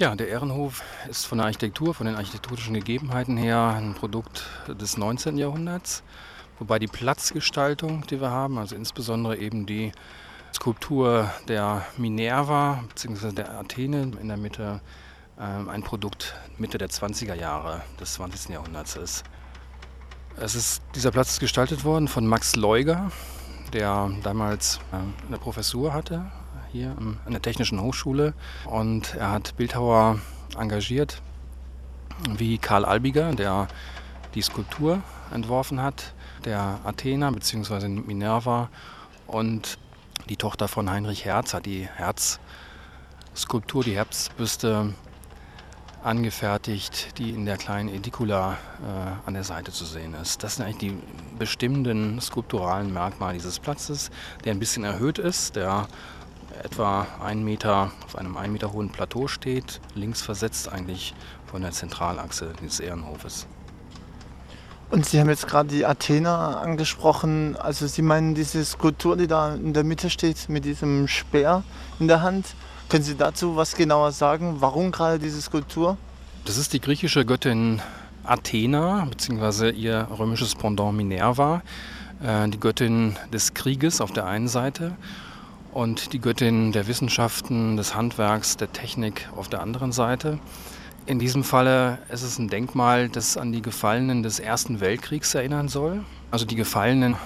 Ja, der Ehrenhof ist von der Architektur, von den architektonischen Gegebenheiten her ein Produkt des 19. Jahrhunderts. Wobei die Platzgestaltung, die wir haben, also insbesondere eben die Skulptur der Minerva bzw. der Athene in der Mitte, äh, ein Produkt Mitte der 20er Jahre des 20. Jahrhunderts ist. Es ist dieser Platz ist gestaltet worden von Max Leuger, der damals äh, eine Professur hatte hier an der Technischen Hochschule. Und er hat Bildhauer engagiert, wie Karl Albiger, der die Skulptur entworfen hat, der Athena bzw. Minerva. Und die Tochter von Heinrich Herz hat die Herzskulptur, die Herzbüste angefertigt, die in der kleinen Edicula äh, an der Seite zu sehen ist. Das sind eigentlich die bestimmenden skulpturalen Merkmale dieses Platzes, der ein bisschen erhöht ist, der etwa einen Meter auf einem einen Meter hohen Plateau steht, links versetzt eigentlich von der Zentralachse dieses Ehrenhofes. Und Sie haben jetzt gerade die Athena angesprochen. Also Sie meinen diese Skulptur, die da in der Mitte steht, mit diesem Speer in der Hand. Können Sie dazu was genauer sagen? Warum gerade diese Skulptur? Das ist die griechische Göttin Athena, beziehungsweise ihr römisches Pendant Minerva, äh, die Göttin des Krieges auf der einen Seite und die Göttin der Wissenschaften, des Handwerks, der Technik auf der anderen Seite. In diesem Falle ist es ein Denkmal, das an die Gefallenen des Ersten Weltkriegs erinnern soll. Also die gefallenen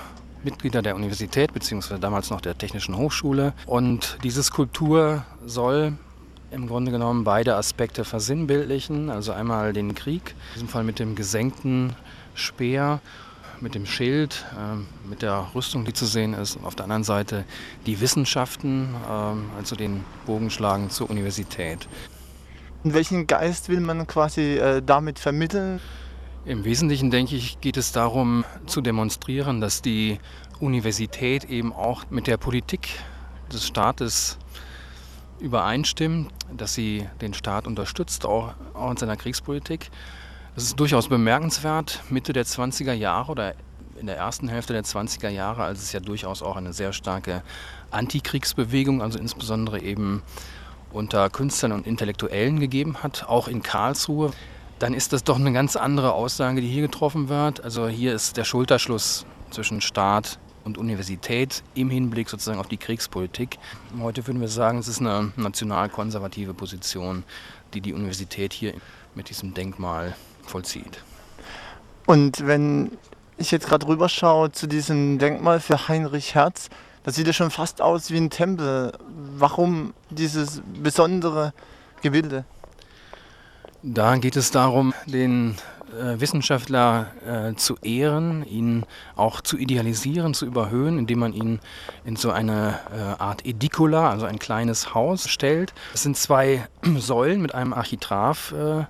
Mitglieder der Universität beziehungsweise damals noch der Technischen Hochschule. Und diese Skulptur soll im Grunde genommen beide Aspekte versinnbildlichen. Also einmal den Krieg, in diesem Fall mit dem gesenkten Speer mit dem Schild, äh, mit der Rüstung, die zu sehen ist. Und auf der anderen Seite die Wissenschaften, äh, also den Bogenschlagen zur Universität. Und welchen Geist will man quasi äh, damit vermitteln? Im Wesentlichen, denke ich, geht es darum zu demonstrieren, dass die Universität eben auch mit der Politik des Staates übereinstimmt, dass sie den Staat unterstützt, auch, auch in seiner Kriegspolitik das ist durchaus bemerkenswert. Mitte der 20er Jahre oder in der ersten Hälfte der 20er Jahre, als es ja durchaus auch eine sehr starke Antikriegsbewegung, also insbesondere eben unter Künstlern und Intellektuellen gegeben hat, auch in Karlsruhe, dann ist das doch eine ganz andere Aussage, die hier getroffen wird. Also hier ist der Schulterschluss zwischen Staat und Universität im Hinblick sozusagen auf die Kriegspolitik. Heute würden wir sagen, es ist eine nationalkonservative Position, die die Universität hier mit diesem Denkmal vollzieht. Und wenn ich jetzt gerade rüberschaue zu diesem Denkmal für Heinrich Herz, das sieht ja schon fast aus wie ein Tempel. Warum dieses besondere Gebilde? Da geht es darum, den äh, Wissenschaftler äh, zu ehren, ihn auch zu idealisieren, zu überhöhen, indem man ihn in so eine äh, Art Edicula, also ein kleines Haus, stellt. Es sind zwei Säulen mit einem Architrav äh,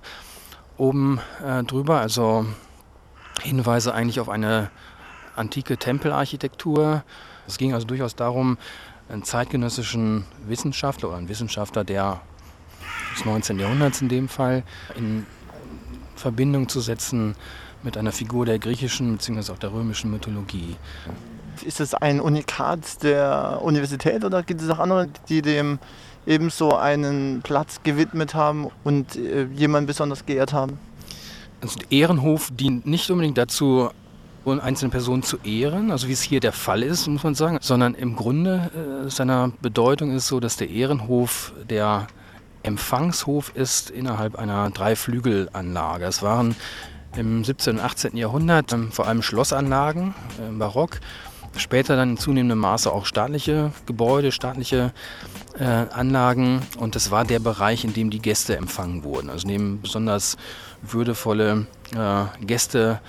oben äh, drüber, also Hinweise eigentlich auf eine antike Tempelarchitektur. Es ging also durchaus darum, einen zeitgenössischen Wissenschaftler oder einen Wissenschaftler der des 19. Jahrhunderts in dem Fall in Verbindung zu setzen mit einer Figur der griechischen bzw. auch der römischen Mythologie. Ist es ein Unikat der Universität oder gibt es auch andere, die dem ebenso einen Platz gewidmet haben und äh, jemanden besonders geehrt haben? Also der Ehrenhof dient nicht unbedingt dazu, einzelne Personen zu ehren, also wie es hier der Fall ist, muss man sagen, sondern im Grunde äh, seiner Bedeutung ist so, dass der Ehrenhof der Empfangshof ist innerhalb einer Dreiflügelanlage. Es waren im 17. und 18. Jahrhundert ähm, vor allem Schlossanlagen äh, im Barock Später dann in zunehmendem Maße auch staatliche Gebäude, staatliche äh, Anlagen. Und das war der Bereich, in dem die Gäste empfangen wurden. Also neben besonders würdevolle äh, Gäste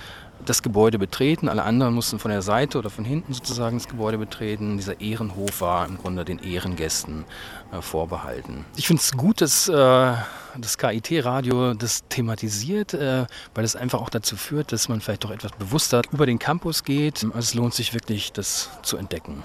das Gebäude betreten. Alle anderen mussten von der Seite oder von hinten sozusagen das Gebäude betreten. Dieser Ehrenhof war im Grunde den Ehrengästen äh, vorbehalten. Ich finde es gut, dass äh, das KIT-Radio das thematisiert, äh, weil es einfach auch dazu führt, dass man vielleicht doch etwas bewusster über den Campus geht. Also es lohnt sich wirklich, das zu entdecken.